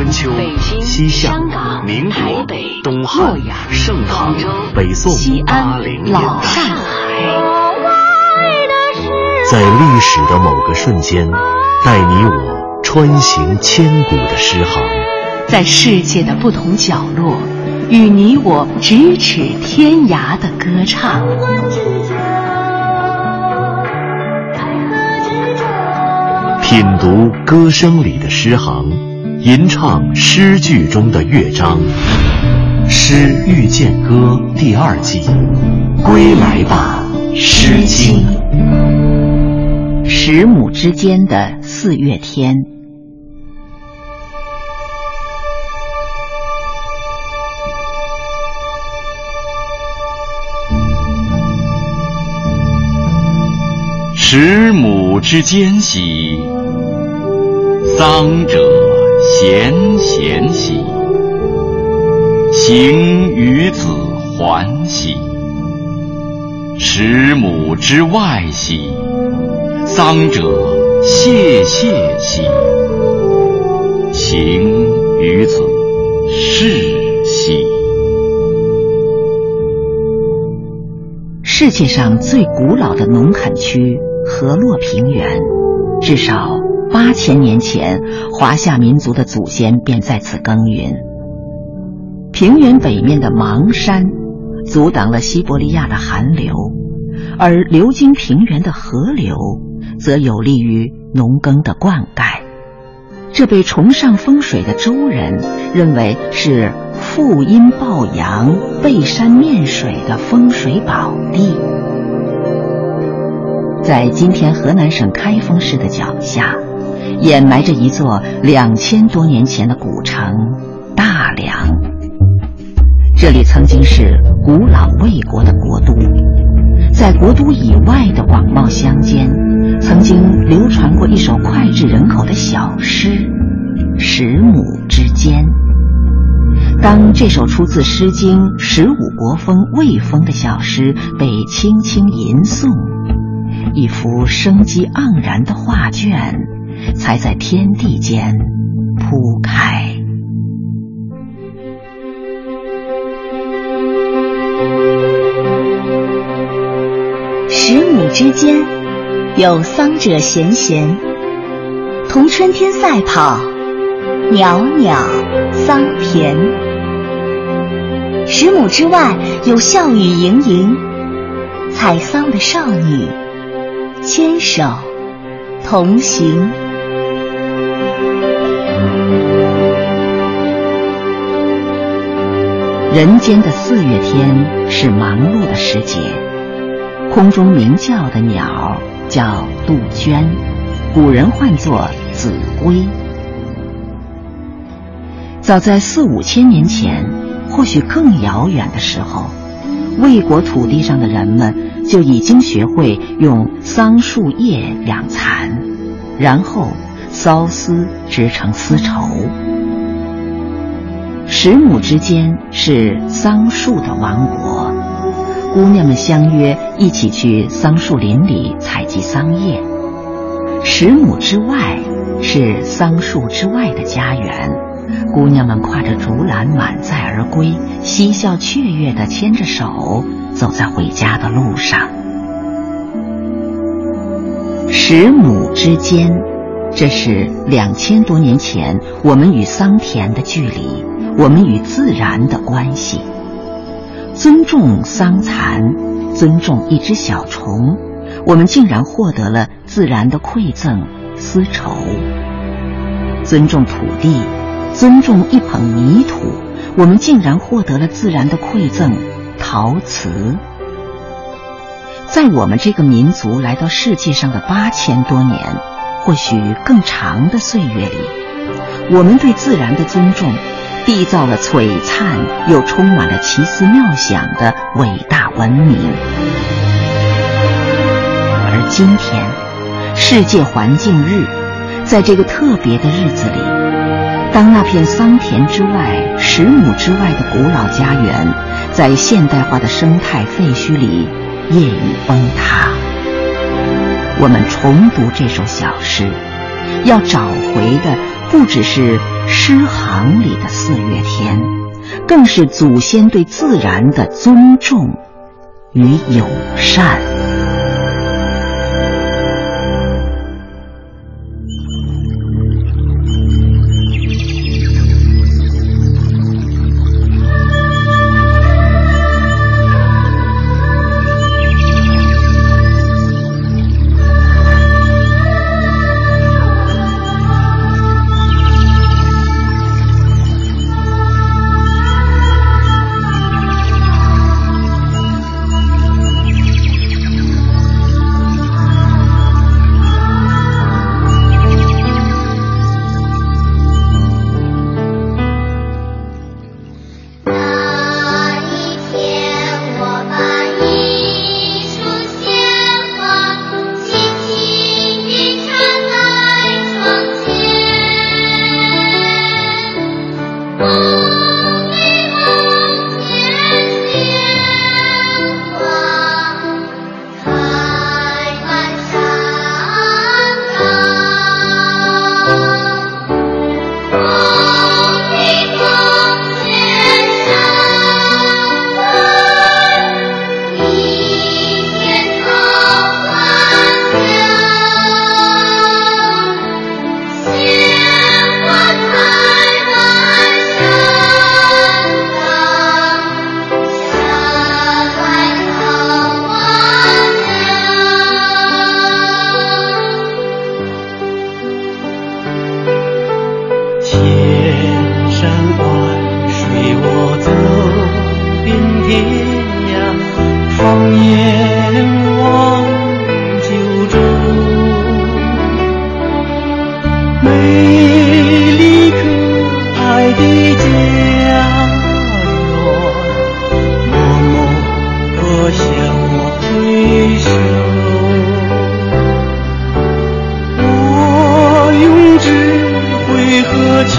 春秋、西夏、民国、东汉、盛唐、北宋、西安、老上海，在历史的某个瞬间，带你我穿行千古的诗行；在世界的不同角落，与你我咫尺天涯的歌唱。品读歌声里的诗行，吟唱诗句中的乐章，《诗遇见歌》第二季，归来吧，《诗经》。十亩之间的四月天，十亩之间兮。桑者咸咸兮，行于子环兮；十亩之外兮，丧者谢谢兮，行于子视兮。世界上最古老的农垦区——河洛平原，至少。八千年前，华夏民族的祖先便在此耕耘。平原北面的芒山，阻挡了西伯利亚的寒流，而流经平原的河流，则有利于农耕的灌溉。这被崇尚风水的周人认为是负阴抱阳、背山面水的风水宝地。在今天河南省开封市的脚下。掩埋着一座两千多年前的古城大梁，这里曾经是古老魏国的国都，在国都以外的广袤乡间，曾经流传过一首脍炙人口的小诗《十亩之间》。当这首出自《诗经·十五国风·魏风》的小诗被轻轻吟诵，一幅生机盎然的画卷。才在天地间铺开。十亩之间，有桑者咸咸，同春天赛跑，袅袅桑田。十亩之外，有笑语盈盈，采桑的少女，牵手同行。人间的四月天是忙碌的时节，空中鸣叫的鸟叫杜鹃，古人唤作子规。早在四五千年前，或许更遥远的时候，魏国土地上的人们就已经学会用桑树叶养蚕，然后缫丝织成丝绸。十亩之间是桑树的王国，姑娘们相约一起去桑树林里采集桑叶。十亩之外是桑树之外的家园，姑娘们挎着竹篮满载而归，嬉笑雀跃地牵着手走在回家的路上。十亩之间，这是两千多年前我们与桑田的距离。我们与自然的关系，尊重桑蚕，尊重一只小虫，我们竟然获得了自然的馈赠——丝绸；尊重土地，尊重一捧泥土，我们竟然获得了自然的馈赠——陶瓷。在我们这个民族来到世界上的八千多年，或许更长的岁月里，我们对自然的尊重。缔造了璀璨又充满了奇思妙想的伟大文明。而今天，世界环境日，在这个特别的日子里，当那片桑田之外、十亩之外的古老家园，在现代化的生态废墟里夜雨崩塌，我们重读这首小诗，要找回的。不只是诗行里的四月天，更是祖先对自然的尊重与友善。我向你挥手，我用智慧和情。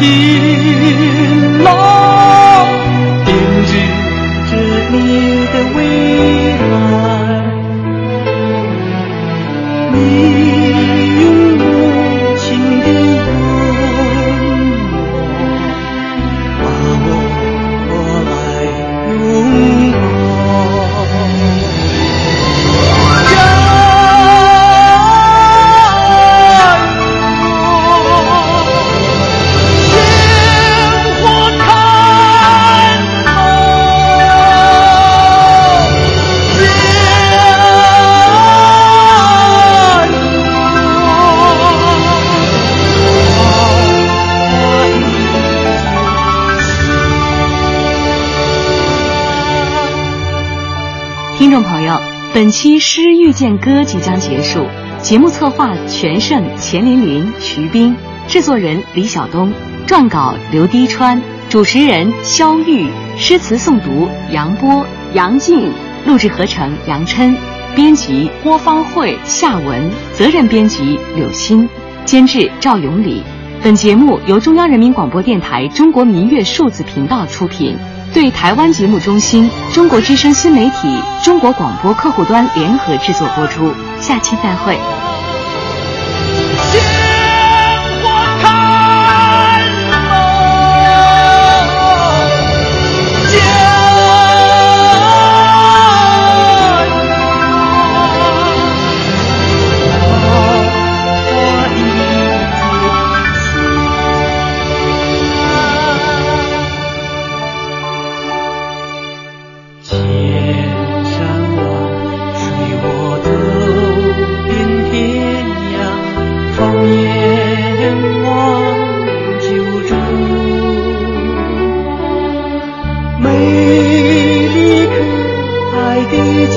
听众朋友本期《诗遇见歌》即将结束，节目策划全胜、钱琳琳、徐冰，制作人李晓东，撰稿刘滴川，主持人肖玉，诗词诵读杨波、杨静，录制合成杨琛，编辑郭方慧、夏文，责任编辑柳鑫，监制赵永礼。本节目由中央人民广播电台中国民乐数字频道出品。对台湾节目中心、中国之声新媒体、中国广播客户端联合制作播出。下期再会。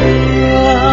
愿